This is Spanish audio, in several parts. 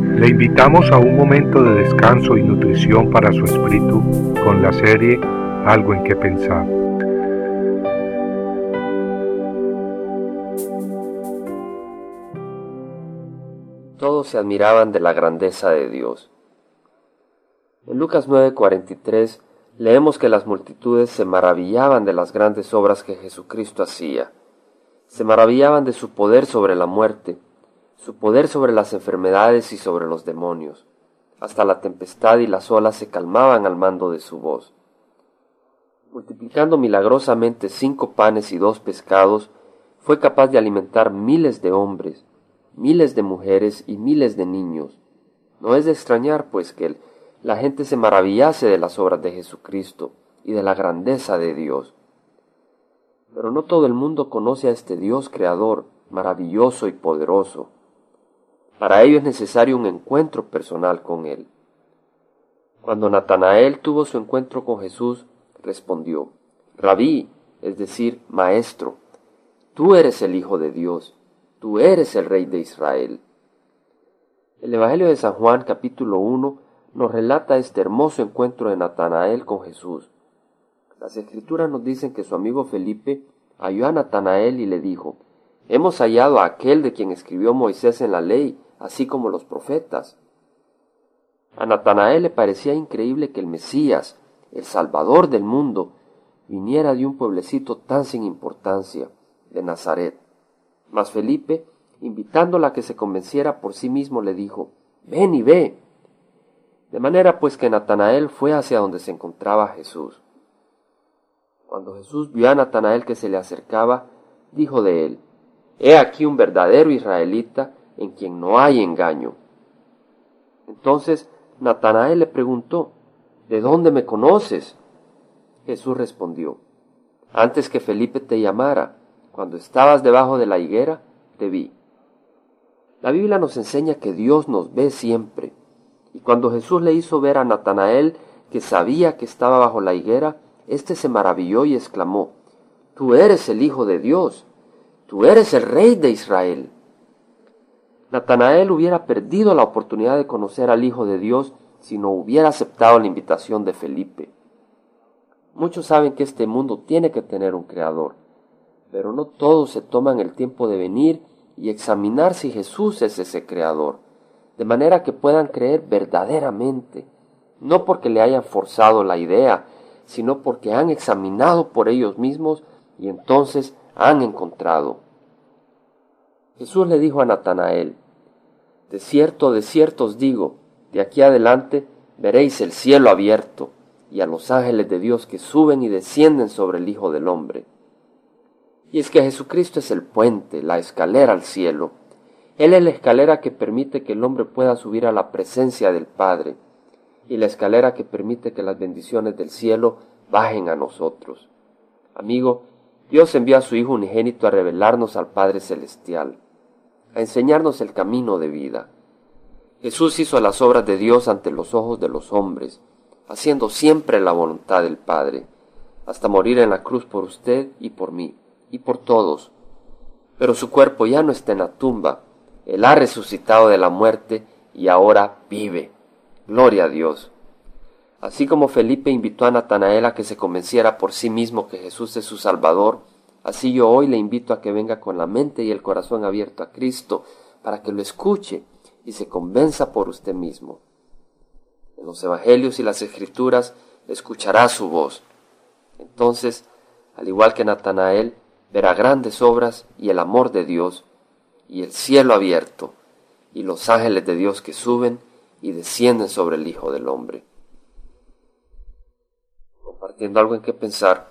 Le invitamos a un momento de descanso y nutrición para su espíritu con la serie Algo en que pensar. Todos se admiraban de la grandeza de Dios. En Lucas 9:43 leemos que las multitudes se maravillaban de las grandes obras que Jesucristo hacía. Se maravillaban de su poder sobre la muerte, su poder sobre las enfermedades y sobre los demonios. Hasta la tempestad y las olas se calmaban al mando de su voz. Multiplicando milagrosamente cinco panes y dos pescados, fue capaz de alimentar miles de hombres, miles de mujeres y miles de niños. No es de extrañar, pues, que la gente se maravillase de las obras de Jesucristo y de la grandeza de Dios. Pero no todo el mundo conoce a este Dios creador, maravilloso y poderoso. Para ello es necesario un encuentro personal con Él. Cuando Natanael tuvo su encuentro con Jesús, respondió, Rabí, es decir, Maestro, tú eres el Hijo de Dios, tú eres el Rey de Israel. El Evangelio de San Juan capítulo 1 nos relata este hermoso encuentro de Natanael con Jesús. Las escrituras nos dicen que su amigo Felipe halló a Natanael y le dijo, Hemos hallado a aquel de quien escribió Moisés en la ley, así como los profetas. A Natanael le parecía increíble que el Mesías, el Salvador del mundo, viniera de un pueblecito tan sin importancia, de Nazaret. Mas Felipe, invitándola a que se convenciera por sí mismo, le dijo, Ven y ve. De manera pues que Natanael fue hacia donde se encontraba Jesús. Cuando Jesús vio a Natanael que se le acercaba, dijo de él, He aquí un verdadero israelita en quien no hay engaño. Entonces Natanael le preguntó, ¿De dónde me conoces? Jesús respondió, Antes que Felipe te llamara, cuando estabas debajo de la higuera, te vi. La Biblia nos enseña que Dios nos ve siempre y cuando Jesús le hizo ver a Natanael que sabía que estaba bajo la higuera, éste se maravilló y exclamó, Tú eres el Hijo de Dios, tú eres el Rey de Israel. Natanael hubiera perdido la oportunidad de conocer al Hijo de Dios si no hubiera aceptado la invitación de Felipe. Muchos saben que este mundo tiene que tener un creador, pero no todos se toman el tiempo de venir y examinar si Jesús es ese creador de manera que puedan creer verdaderamente, no porque le hayan forzado la idea, sino porque han examinado por ellos mismos y entonces han encontrado. Jesús le dijo a Natanael, De cierto, de cierto os digo, de aquí adelante veréis el cielo abierto y a los ángeles de Dios que suben y descienden sobre el Hijo del Hombre. Y es que Jesucristo es el puente, la escalera al cielo, él es la escalera que permite que el hombre pueda subir a la presencia del Padre y la escalera que permite que las bendiciones del cielo bajen a nosotros. Amigo, Dios envía a su Hijo unigénito a revelarnos al Padre Celestial, a enseñarnos el camino de vida. Jesús hizo las obras de Dios ante los ojos de los hombres, haciendo siempre la voluntad del Padre, hasta morir en la cruz por usted y por mí, y por todos. Pero su cuerpo ya no está en la tumba, él ha resucitado de la muerte y ahora vive. Gloria a Dios. Así como Felipe invitó a Natanael a que se convenciera por sí mismo que Jesús es su Salvador, así yo hoy le invito a que venga con la mente y el corazón abierto a Cristo para que lo escuche y se convenza por usted mismo. En los Evangelios y las Escrituras escuchará su voz. Entonces, al igual que Natanael, verá grandes obras y el amor de Dios y el cielo abierto, y los ángeles de Dios que suben y descienden sobre el Hijo del Hombre. Compartiendo algo en qué pensar,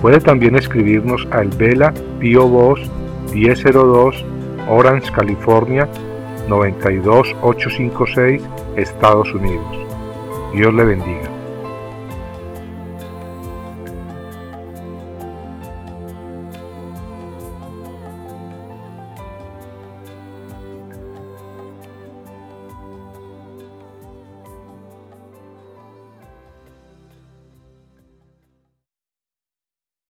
Puede también escribirnos al Vela Pio Box 1002 Orange, California 92856, Estados Unidos. Dios le bendiga.